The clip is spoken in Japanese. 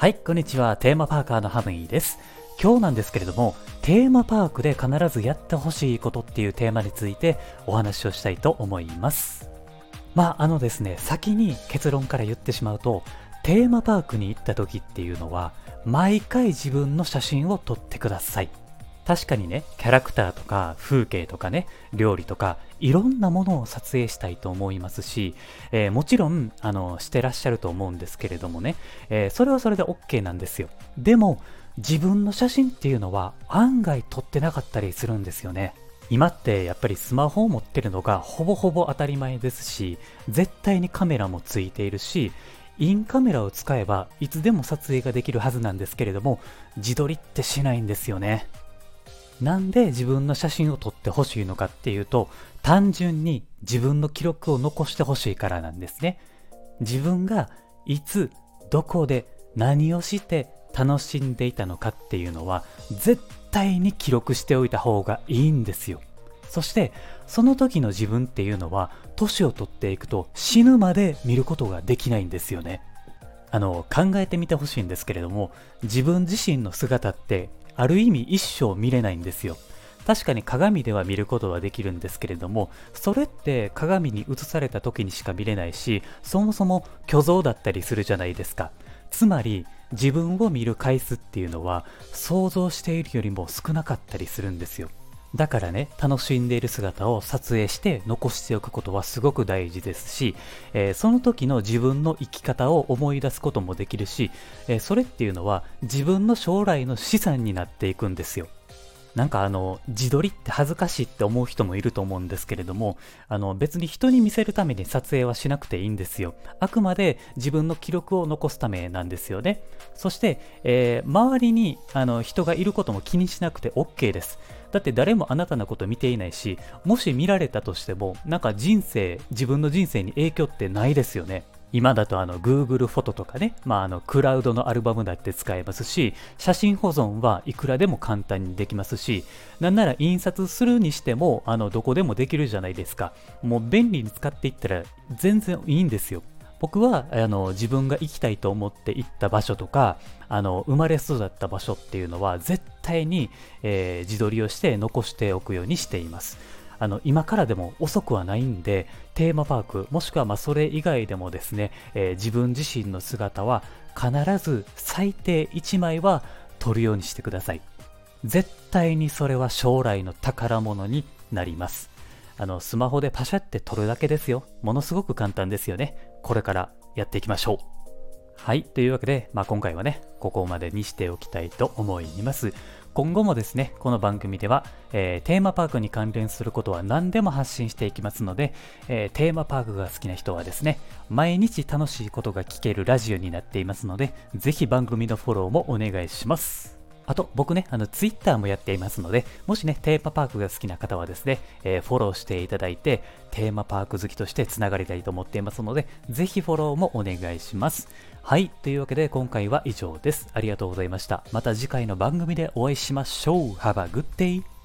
はい、こんにちは。テーマパーカーのハムイです。今日なんですけれども、テーマパークで必ずやってほしいことっていうテーマについてお話をしたいと思います。まあ、あのですね、先に結論から言ってしまうと、テーマパークに行った時っていうのは、毎回自分の写真を撮ってください。確かにね、キャラクターとか風景とかね、料理とか、いろんなものを撮影したいと思いますし、えーもちろん、あの、してらっしゃると思うんですけれどもね、えーそれはそれで OK なんですよ。でも、自分の写真っていうのは案外撮ってなかったりするんですよね。今ってやっぱりスマホを持ってるのがほぼほぼ当たり前ですし、絶対にカメラもついているし、インカメラを使えばいつでも撮影ができるはずなんですけれども、自撮りってしないんですよね。なんで自分の写真を撮ってほしいのかっていうと、単純に自分の記録を残してほしいからなんですね。自分がいつ、どこで、何をして楽しんでいたのかっていうのは、絶対に記録しておいた方がいいんですよ。そして、その時の自分っていうのは、年を取っていくと死ぬまで見ることができないんですよね。あの、考えてみてほしいんですけれども、自分自身の姿って、ある意味一生見れないんですよ。確かに鏡では見ることはできるんですけれども、それって鏡に映された時にしか見れないし、そもそも虚像だったりするじゃないですか。つまり、自分を見る回数っていうのは、想像しているよりも少なかったりするんですよ。だからね、楽しんでいる姿を撮影して残しておくことはすごく大事ですし、えーその時の自分の生き方を思い出すこともできるし、えーそれっていうのは自分の将来の資産になっていくんですよ。なんかあの、自撮りって恥ずかしいって思う人もいると思うんですけれども、あの別に人に見せるために撮影はしなくていいんですよ。あくまで自分の記録を残すためなんですよね。そして、えー周りにあの人がいることも気にしなくて OK です。だって誰もあなたのこと見ていないし、もし見られたとしても、なんか人生、自分の人生に影響ってないですよね。今だとあの Google フォトとかね、まあ、あのクラウドのアルバムだって使えますし、写真保存はいくらでも簡単にできますし、なんなら印刷するにしても、あのどこでもできるじゃないですか。もう便利に使っていったら全然いいんですよ。僕はあの自分が行きたいと思って行った場所とかあの生まれ育った場所っていうのは絶対に、えー自撮りをして残しておくようにしています。あの今からでも遅くはないんでテーマパークもしくはまそれ以外でもですね、えー自分自身の姿は必ず最低1枚は撮るようにしてください。絶対にそれは将来の宝物になります。あの、スマホでパシャって撮るだけですよ。ものすごく簡単ですよね。これからやっていきましょう。はい。というわけで、まあ、今回はね、ここまでにしておきたいと思います。今後もですね、この番組では、えーテーマパークに関連することは何でも発信していきますので、えーテーマパークが好きな人はですね、毎日楽しいことが聞けるラジオになっていますので、ぜひ番組のフォローもお願いします。あと、僕ね、あの、ツイッターもやっていますので、もしね、テーマパークが好きな方はですね、えーフォローしていただいて、テーマパーク好きとしてつながりたいと思っていますので、ぜひフォローもお願いします。はい、というわけで今回は以上です。ありがとうございました。また次回の番組でお会いしましょう。Have a good day!